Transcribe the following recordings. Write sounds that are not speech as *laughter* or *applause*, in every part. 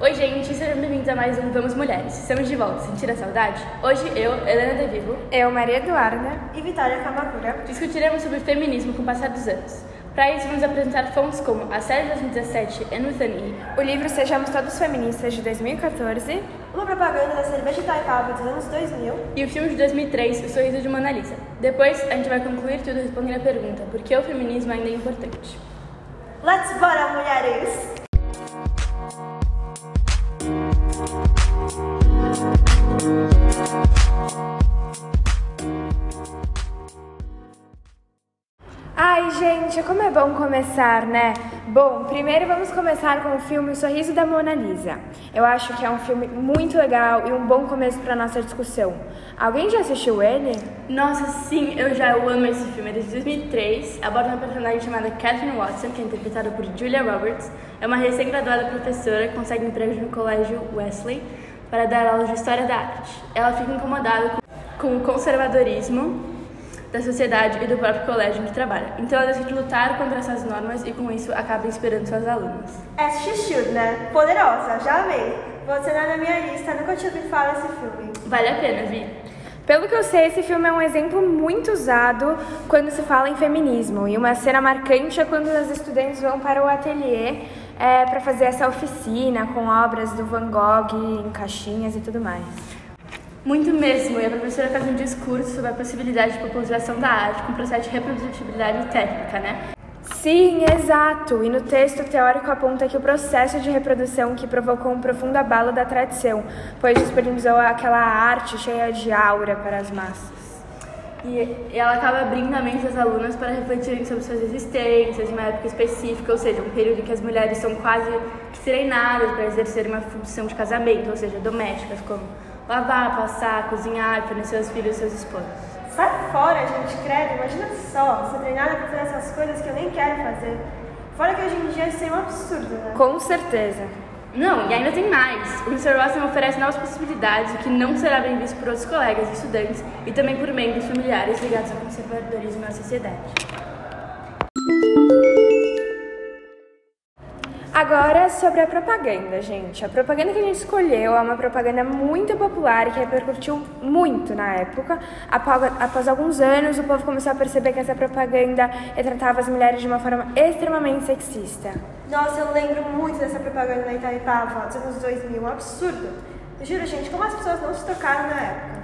Oi, gente, sejam bem-vindos a mais um Vamos Mulheres. Estamos de volta. Sentir a saudade? Hoje eu, Helena De Vivo, Eu, Maria Eduarda. e Vitória Kamakura. discutiremos sobre feminismo com o passar dos anos. Para isso, vamos apresentar fontes como a série de 2017 And With An E, O livro Sejamos Todos Feministas, de 2014. Uma propaganda da cerveja Itaipava dos anos 2000. e o filme de 2003, O Sorriso de Mona Lisa. Depois, a gente vai concluir tudo respondendo a pergunta, por que o feminismo ainda é importante? Let's bora, mulheres! Gente, como é bom começar, né? Bom, primeiro vamos começar com o filme O Sorriso da Mona Lisa. Eu acho que é um filme muito legal e um bom começo para nossa discussão. Alguém já assistiu ele? Nossa, sim, eu já amo esse filme. É de 2003, aborda uma personagem chamada Catherine Watson, que é interpretada por Julia Roberts. É uma recém-graduada professora que consegue emprego no colégio Wesley para dar aulas de História da Arte. Ela fica incomodada com com o conservadorismo da sociedade e do próprio colégio em que trabalha. Então ela decide lutar contra essas normas e com isso acaba inspirando suas alunas. As She Should, né? Poderosa, já amei. Vou adicionar na minha lista, nunca tinha ouvido falar desse filme. Vale a pena, Vi. Pelo que eu sei, esse filme é um exemplo muito usado quando se fala em feminismo. E uma cena marcante é quando as estudantes vão para o ateliê é, para fazer essa oficina com obras do Van Gogh em caixinhas e tudo mais. Muito mesmo, e a professora faz um discurso sobre a possibilidade de popularização da arte com processo de reprodutibilidade técnica, né? Sim, exato. E no texto, teórico aponta que o processo de reprodução que provocou um profundo abalo da tradição, pois disponibilizou aquela arte cheia de aura para as massas. E ela acaba abrindo a mente das alunas para refletirem sobre suas existências em uma época específica, ou seja, um período em que as mulheres são quase que treinadas para exercerem uma função de casamento, ou seja, domésticas, como lavar, passar, cozinhar, fornecer seus filhos e seus esposos. Sai fora, gente, credo. Imagina só, ser treinada pra fazer essas coisas que eu nem quero fazer. Fora que hoje em dia isso é um absurdo, né? Com certeza. Não, e ainda tem mais. O Mr. Watson oferece novas possibilidades, o que não será bem visto por outros colegas e estudantes e também por membros familiares ligados ao conservadorismo na sociedade. Agora sobre a propaganda, gente. A propaganda que a gente escolheu é uma propaganda muito popular e que repercutiu muito na época. Após, alguns anos, o povo começou a perceber que essa propaganda retratava as mulheres de uma forma extremamente sexista. Nossa, eu lembro muito dessa propaganda da Itaipava dos anos 2000. Um absurdo. Juro, gente, como as pessoas não se tocaram na época.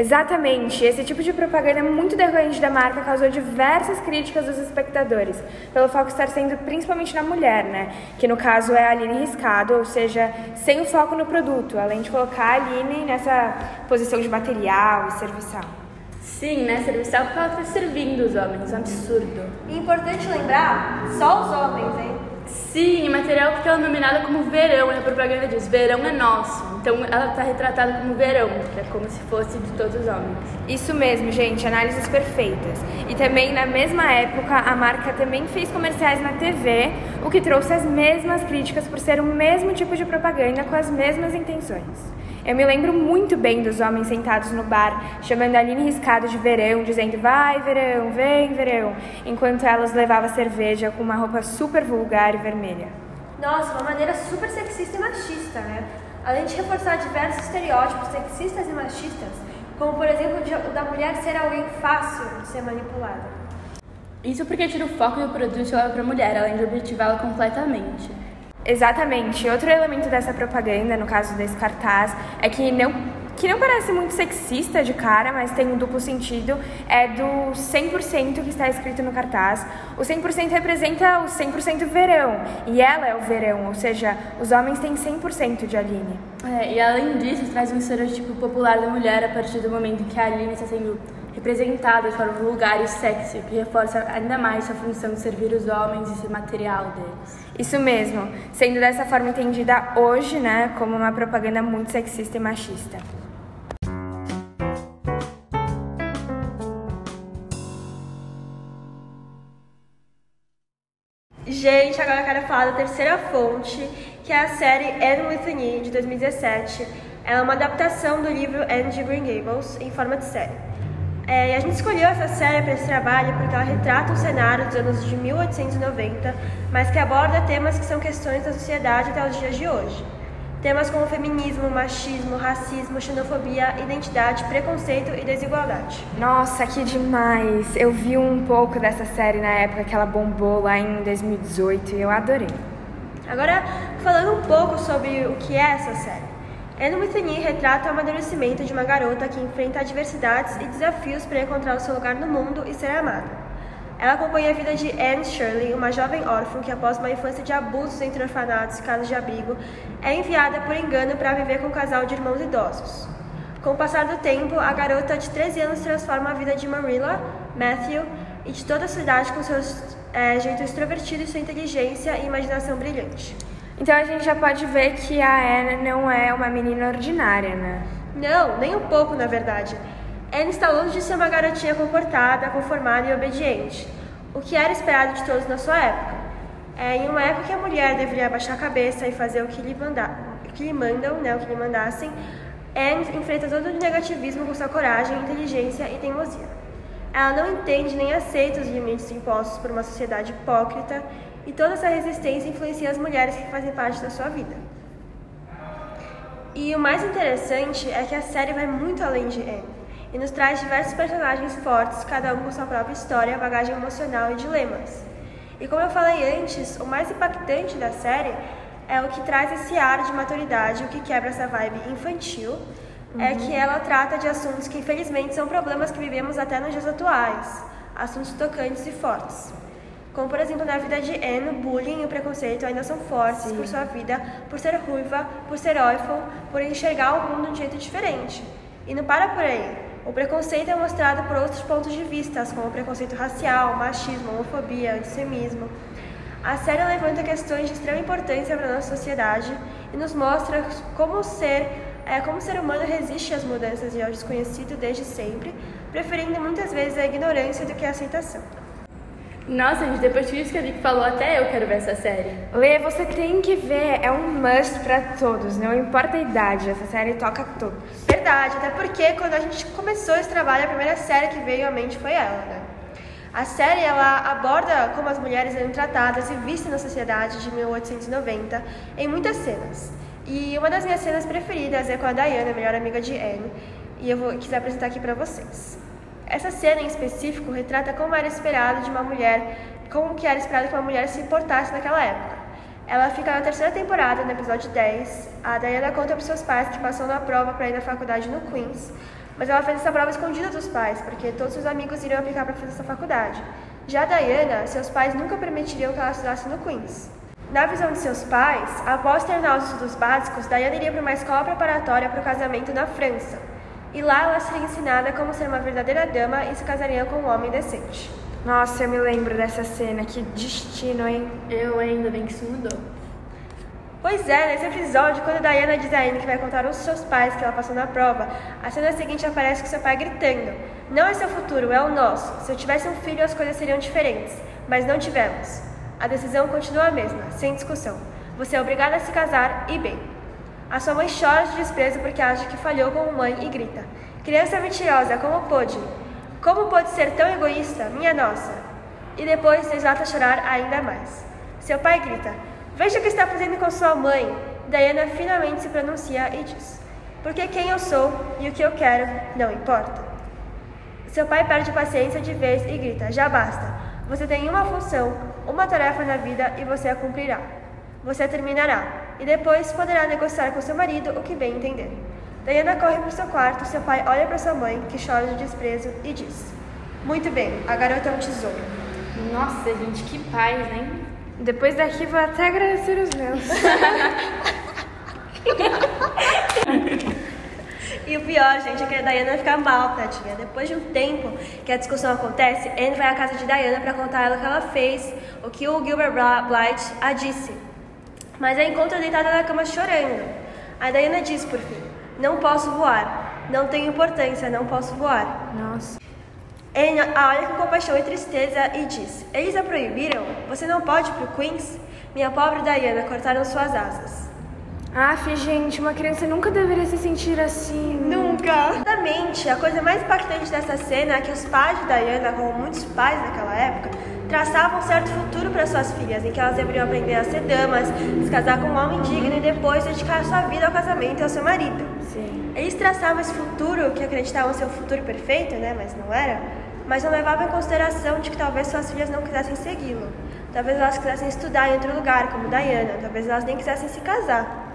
Exatamente, esse tipo de propaganda muito decorrente da marca causou diversas críticas dos espectadores, pelo foco estar sendo principalmente na mulher, né? Que no caso é a Aline Riscado, ou seja, sem o foco no produto, além de colocar a Aline nessa posição de material e serviçal. Sim, né? Serviçal porque ela está servindo os homens, um absurdo. E importante lembrar, só os homens, hein? Sim, material porque ela é nominada como verão, e a propaganda diz verão é nosso. Então ela está retratada como verão, que é como se fosse de todos os homens. Isso mesmo, gente, análises perfeitas. E também na mesma época, a marca também fez comerciais na TV, o que trouxe as mesmas críticas por ser o mesmo tipo de propaganda com as mesmas intenções. Eu me lembro muito bem dos homens sentados no bar, chamando a Aline Riscado de verão, dizendo vai verão, vem verão, enquanto elas levavam cerveja com uma roupa super vulgar e vermelha. Nossa, uma maneira super sexista e machista, né? Além de reforçar diversos estereótipos sexistas e machistas, como por exemplo o da mulher ser alguém fácil de ser manipulada. Isso porque tira o foco do produto e leva para a mulher, além de objetivá-la completamente. Exatamente. Outro elemento dessa propaganda, no caso desse cartaz, é que não que não parece muito sexista de cara, mas tem um duplo sentido, é do 100% que está escrito no cartaz. O 100% representa o 100% verão, e ela é o verão, ou seja, os homens têm 100% de Aline. É, e além disso, traz um estereotipo popular da mulher a partir do momento que a Aline está sendo representada de forma vulgar e sexy, que reforça ainda mais sua função de servir os homens e ser material deles. Isso mesmo, sendo dessa forma entendida hoje, né, como uma propaganda muito sexista e machista. Gente, agora eu quero falar da terceira fonte, que é a série Anne with de 2017. Ela é uma adaptação do livro Anne de Green Gables em forma de série. É, e a gente escolheu essa série para esse trabalho porque ela retrata um cenário dos anos de 1890, mas que aborda temas que são questões da sociedade até os dias de hoje. Temas como feminismo, machismo, racismo, xenofobia, identidade, preconceito e desigualdade. Nossa, que demais! Eu vi um pouco dessa série na época que ela bombou lá em 2018 e eu adorei. Agora, falando um pouco sobre o que é essa série. Anne Withany retrata o amadurecimento de uma garota que enfrenta adversidades e desafios para encontrar o seu lugar no mundo e ser amada. Ela acompanha a vida de Anne Shirley, uma jovem órfã que, após uma infância de abusos entre orfanatos e casas de abrigo, é enviada por engano para viver com um casal de irmãos idosos. Com o passar do tempo, a garota de 13 anos transforma a vida de Marilla, Matthew e de toda a cidade com seu é, jeito extrovertido e sua inteligência e imaginação brilhante. Então a gente já pode ver que a Anne não é uma menina ordinária, né? Não, nem um pouco, na verdade. Anne está longe de ser uma garotinha comportada, conformada e obediente, o que era esperado de todos na sua época. É, em uma época que a mulher deveria abaixar a cabeça e fazer o que lhe, manda, que lhe mandam, né, o que lhe mandassem, Anne enfrenta todo o negativismo com sua coragem, inteligência e teimosia. Ela não entende nem aceita os limites impostos por uma sociedade hipócrita e toda essa resistência influencia as mulheres que fazem parte da sua vida. E o mais interessante é que a série vai muito além de Anne e nos traz diversos personagens fortes, cada um com sua própria história, bagagem emocional e dilemas. E como eu falei antes, o mais impactante da série é o que traz esse ar de maturidade, o que quebra essa vibe infantil, uhum. é que ela trata de assuntos que infelizmente são problemas que vivemos até nos dias atuais, assuntos tocantes e fortes. Como, por exemplo, na vida de Anne, o bullying e o preconceito ainda são fortes Sim. por sua vida, por ser ruiva, por ser órfã, por enxergar o mundo de um jeito diferente. E não para por aí. O preconceito é mostrado por outros pontos de vista, como preconceito racial, machismo, homofobia, antissemismo. A série levanta questões de extrema importância para a nossa sociedade e nos mostra como ser, é, como o ser humano resiste às mudanças e ao desconhecido desde sempre, preferindo muitas vezes a ignorância do que a aceitação. Nossa, gente, depois disso que a Vicky falou, até eu quero ver essa série. Lê, você tem que ver, é um must pra todos, não importa a idade, essa série toca todos. Verdade, até porque quando a gente começou esse trabalho, a primeira série que veio à mente foi ela, né? A série ela aborda como as mulheres eram tratadas e vistas na sociedade de 1890 em muitas cenas. E uma das minhas cenas preferidas é com a Diana, a melhor amiga de Anne, e eu vou quis apresentar aqui para vocês. Essa cena em específico retrata como era esperado de uma mulher, como que era esperado que uma mulher se portasse naquela época. Ela fica na terceira temporada, no episódio 10. A Diana conta para seus pais que passou na prova para ir na faculdade no Queens, mas ela fez essa prova escondida dos pais, porque todos os amigos iriam aplicar para fazer essa faculdade. Já a Diana, seus pais nunca permitiriam que ela estudasse no Queens. Na visão de seus pais, após terminar os estudos básicos, Diana iria para uma escola preparatória para o casamento na França e lá ela seria ensinada como ser uma verdadeira dama e se casaria com um homem decente. Nossa, eu me lembro dessa cena, que destino, hein? Eu ainda bem que isso mudou. Pois é, nesse episódio, quando Diana diz a Anne que vai contar aos seus pais que ela passou na prova, a cena seguinte aparece com seu pai gritando: Não é seu futuro, é o nosso. Se eu tivesse um filho, as coisas seriam diferentes. Mas não tivemos. A decisão continua a mesma, sem discussão. Você é obrigada a se casar e bem. A sua mãe chora de desprezo porque acha que falhou como mãe e grita: Criança mentirosa, como pôde? Como pode ser tão egoísta, minha nossa? E depois desata a chorar ainda mais. Seu pai grita: Veja o que está fazendo com sua mãe. Diana finalmente se pronuncia e diz: Porque quem eu sou e o que eu quero não importa. Seu pai perde paciência de vez e grita: Já basta. Você tem uma função, uma tarefa na vida e você a cumprirá. Você a terminará e depois poderá negociar com seu marido o que bem entender. Diana corre para o seu quarto, seu pai olha para sua mãe, que chora de desprezo, e diz: Muito bem, a garota é um tesouro. Nossa, gente, que paz, hein? Depois daqui vou até agradecer os meus. *laughs* E o pior, gente, é que a Diana vai ficar mal, tadinha. Depois de um tempo que a discussão acontece, Anne vai à casa de Diana para contar ela o que ela fez, o que o Gilbert Blythe a disse mas a encontra deitada na cama chorando. A Diana diz por fim: Não posso voar. Não tem importância, não posso voar. Nossa. Ele a olha com compaixão e tristeza e diz: Eles a proibiram? Você não pode pro Queens? Minha pobre Diana, cortaram suas asas. Aff, gente, uma criança nunca deveria se sentir assim. Nunca! Exatamente. A coisa mais impactante dessa cena é que os pais de Diana, como muitos pais daquela época, traçavam um certo futuro para suas filhas, em que elas deveriam aprender a ser damas, se casar com um homem digno e depois dedicar sua vida ao casamento e ao seu marido. Sim. Eles traçavam esse futuro que acreditavam ser o futuro perfeito, né, mas não era, mas não levavam em consideração de que talvez suas filhas não quisessem segui-lo. Talvez elas quisessem estudar em outro lugar, como Diana, talvez elas nem quisessem se casar.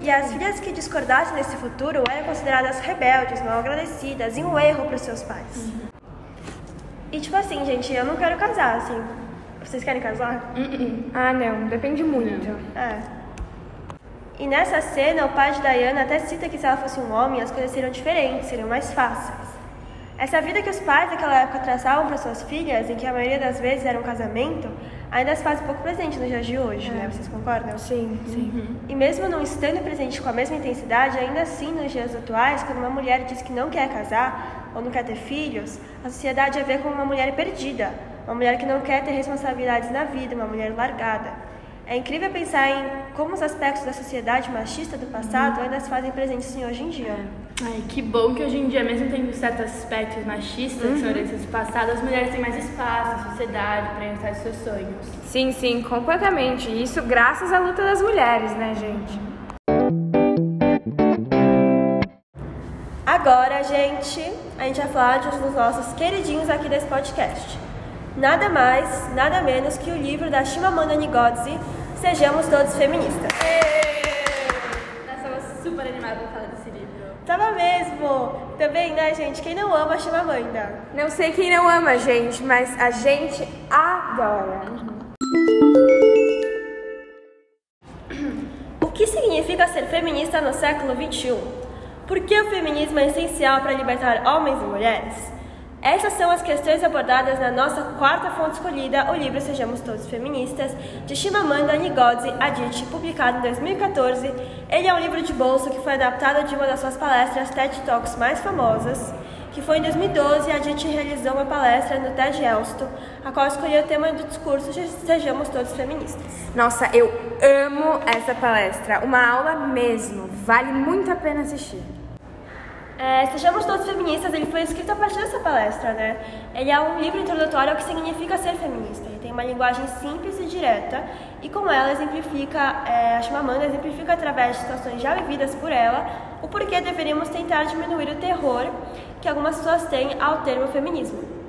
E as filhas que discordassem desse futuro eram consideradas rebeldes, mal agradecidas e um erro para os seus pais. E tipo assim, gente, eu não quero casar, assim. Vocês querem casar? Ah, não, depende muito. É. E nessa cena, o pai de Diana até cita que se ela fosse um homem, as coisas seriam diferentes, seriam mais fáceis. Essa vida que os pais daquela época traçavam para suas filhas, em que a maioria das vezes era um casamento, ainda se faz pouco presente nos dias de hoje, né? Vocês concordam? Sim, sim. E mesmo não estando presente com a mesma intensidade, ainda assim, nos dias atuais, quando uma mulher diz que não quer casar ou não quer ter filhos, a sociedade a vê como uma mulher perdida, uma mulher que não quer ter responsabilidades na vida, uma mulher largada. É incrível pensar em como os aspectos da sociedade machista do passado ainda se fazem presentes hoje em dia. Ai, que bom que hoje em dia, mesmo tendo certos aspectos machistas que são heranças do passado, as mulheres têm mais espaço na sociedade para realizar seus sonhos. Sim, sim, completamente. Isso graças à luta das mulheres, né, gente? Agora, gente, a gente vai falar de um dos nossos queridinhos aqui desse podcast. Nada mais, nada menos que o livro da Chimamanda Ngozi, Sejamos Todos Feministas. Nós estamos super animados para falar desse livro. Tava mesmo! Também, né, gente? Quem não ama a Chimamanda? Não sei quem não ama a gente, mas a gente adora. O que significa ser feminista no século XXI? Por que o feminismo é essencial para libertar homens e mulheres? Essas são as questões abordadas na nossa quarta fonte escolhida, o livro Sejamos Todos Feministas, de Chimamanda Ngozi Adichie, publicado em 2014. Ele é um livro de bolso que foi adaptado de uma das suas palestras TED Talks mais famosas, que foi em 2012 a Adichie realizou uma palestra no TED Elsto, a qual escolheu o tema do discurso de Sejamos Todos Feministas. Nossa, eu amo essa palestra. Uma aula mesmo. Vale muito a pena assistir. É, Sejamos Todos Feministas, ele foi escrito a partir dessa palestra, né? Ele é um livro introdutório ao que significa ser feminista. Ele tem uma linguagem simples e direta, e com ela exemplifica, é, a Chimamanda exemplifica através de situações já vividas por ela, o porquê deveríamos tentar diminuir o terror que algumas pessoas têm ao termo feminismo.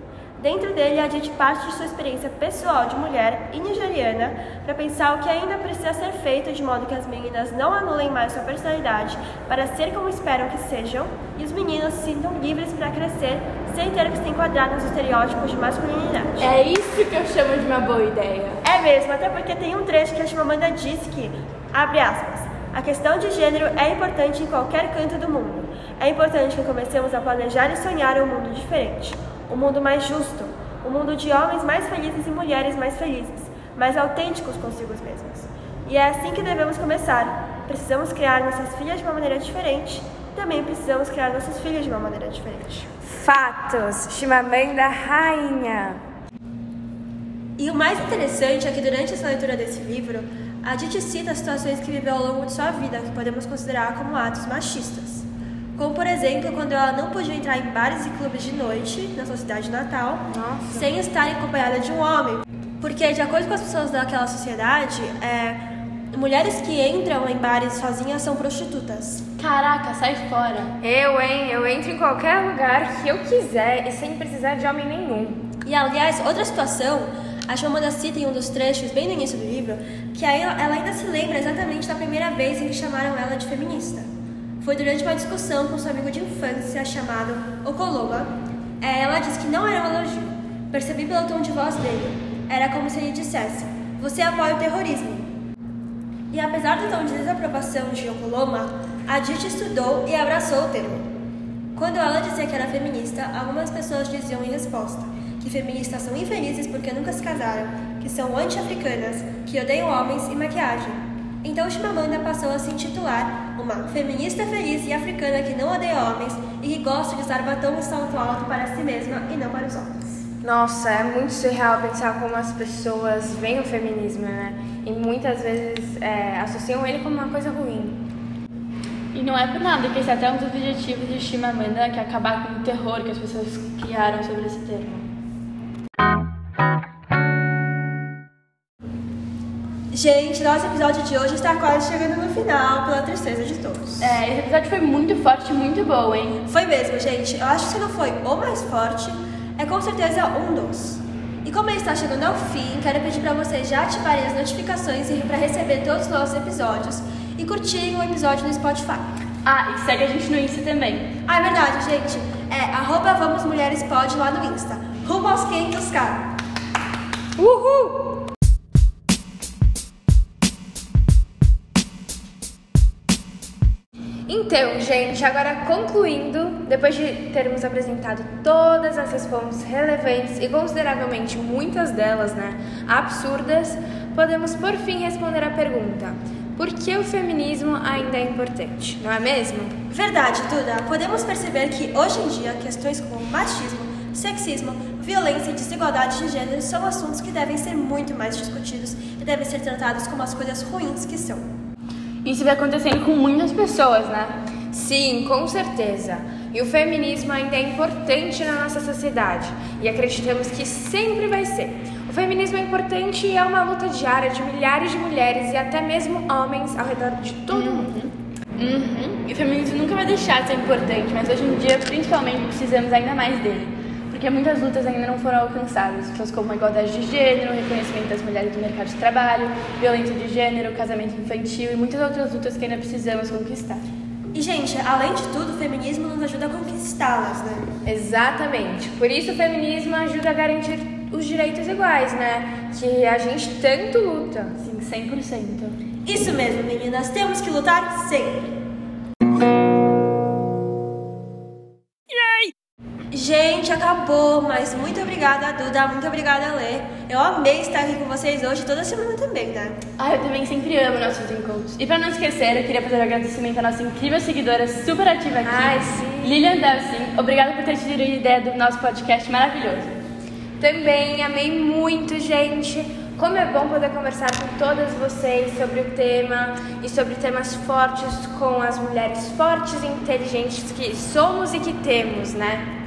Dentro dele, a gente parte de sua experiência pessoal de mulher e nigeriana para pensar o que ainda precisa ser feito de modo que as meninas não anulem mais sua personalidade para ser como esperam que sejam e os meninos se sintam livres para crescer sem ter que se enquadrar nos estereótipos de masculinidade. É isso que eu chamo de uma boa ideia. É mesmo, até porque tem um trecho que a Chimamanda diz que, abre aspas, a questão de gênero é importante em qualquer canto do mundo. É importante que comecemos a planejar e sonhar um mundo diferente um mundo mais justo, um mundo de homens mais felizes e mulheres mais felizes, mais autênticos consigo mesmos. E é assim que devemos começar. Precisamos criar nossas filhas de uma maneira diferente, também precisamos criar nossos filhos de uma maneira diferente. Fatos. Chimamanda rainha. E o mais interessante é que durante essa leitura desse livro, a gente cita situações que viveu ao longo de sua vida que podemos considerar como atos machistas. Como, por exemplo, quando ela não podia entrar em bares e clubes de noite na sua cidade natal Nossa. sem estar acompanhada de um homem. Porque, de acordo com as pessoas daquela sociedade, é, mulheres que entram em bares sozinhas são prostitutas. Caraca, sai fora. Eu, hein? Eu entro em qualquer lugar que eu quiser e sem precisar de homem nenhum. E, aliás, outra situação, a Chimamanda cita em um dos trechos, bem no início do livro, que aí ela ainda se lembra exatamente da primeira vez em que chamaram ela de feminista. Foi durante uma discussão com seu amigo de infância chamado Okoloma. É, ela disse que não era um elogio. Percebi pelo tom de voz dele. Era como se ele dissesse: Você apoia o terrorismo. E apesar do tom de desaprovação de Okoloma, a Dite estudou e abraçou o termo. Quando ela dizia que era feminista, algumas pessoas diziam em resposta que feministas são infelizes porque nunca se casaram, que são anti-africanas, que odeiam homens e maquiagem. Então Chimamanda passou a se intitular uma feminista feliz e africana que não odeia homens e que gosta de usar batom e salto alto para si mesma e não para os homens. Nossa, é muito surreal pensar como as pessoas veem o feminismo, né? E muitas vezes é, associam ele como uma coisa ruim. E não é por nada que esse é até um dos objetivos de Chimamanda, que é acabar com o terror que as pessoas criaram sobre esse termo. Gente, nosso episódio de hoje está quase chegando no final, pela tristeza de todos. É, esse episódio foi muito forte e muito bom, hein? Foi mesmo, gente. Eu acho que se não foi o mais forte, é com certeza um dos. E como ele está chegando ao fim, quero pedir para vocês já ativarem as notificações para receber todos os nossos episódios e curtirem o episódio no Spotify. Ah, e segue a gente no Insta também. Ah, é verdade, gente. É arroba Vamos Mulheres Pod lá no Insta. Rumo aos 500k. Uhul! Então, gente, agora concluindo, depois de termos apresentado todas essas fontes relevantes e consideravelmente muitas delas, né, absurdas, podemos por fim responder a pergunta: por que o feminismo ainda é importante, não é mesmo? Verdade, Duda. Podemos perceber que hoje em dia questões como machismo, sexismo, violência e desigualdade de gênero são assuntos que devem ser muito mais discutidos e devem ser tratados como as coisas ruins que são. Isso vem acontecendo com muitas pessoas, né? Sim, com certeza. E o feminismo ainda é importante na nossa sociedade e acreditamos que sempre vai ser. O feminismo é importante e é uma luta diária de milhares de mulheres e até mesmo homens ao redor de todo o mundo. Uhum. E o feminismo nunca vai deixar de ser importante, mas hoje em dia, principalmente, precisamos ainda mais dele porque muitas lutas ainda não foram alcançadas, coisas como a igualdade de gênero, reconhecimento das mulheres no mercado de trabalho, violência de gênero, casamento infantil e muitas outras lutas que ainda precisamos conquistar. E, gente, além de tudo, o feminismo nos ajuda a conquistá-las, né? Exatamente. Por isso, o feminismo ajuda a garantir os direitos iguais, né? Que a gente tanto luta. Sim, 100%. Isso mesmo, meninas. Temos que lutar sempre. Gente, acabou, mas muito obrigada, Duda, muito obrigada, Lê. Eu amei estar aqui com vocês hoje, toda semana também, né? Ah, eu também sempre amo nossos encontros. E pra não esquecer, eu queria fazer um agradecimento à nossa incrível seguidora, super ativa aqui, Ai, sim. Lilian Delsin. Obrigada por ter tido a ideia do nosso podcast maravilhoso. Também amei muito, gente. Como é bom poder conversar com todas vocês sobre o tema e sobre temas fortes com as mulheres fortes e inteligentes que somos e que temos, né?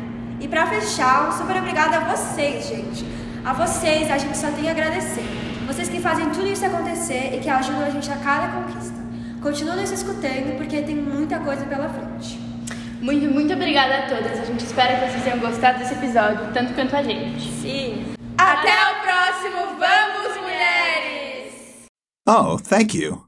E para fechar, um super obrigada a vocês, gente. A vocês a gente só tem a agradecer. Vocês que fazem tudo isso acontecer e que ajudam a gente a cada conquista. Continuem nos escutando porque tem muita coisa pela frente. Muito, muito obrigada a todas. A gente espera que vocês tenham gostado desse episódio, tanto quanto a gente. Sim. Até o próximo Vamos Mulheres! Oh, thank you.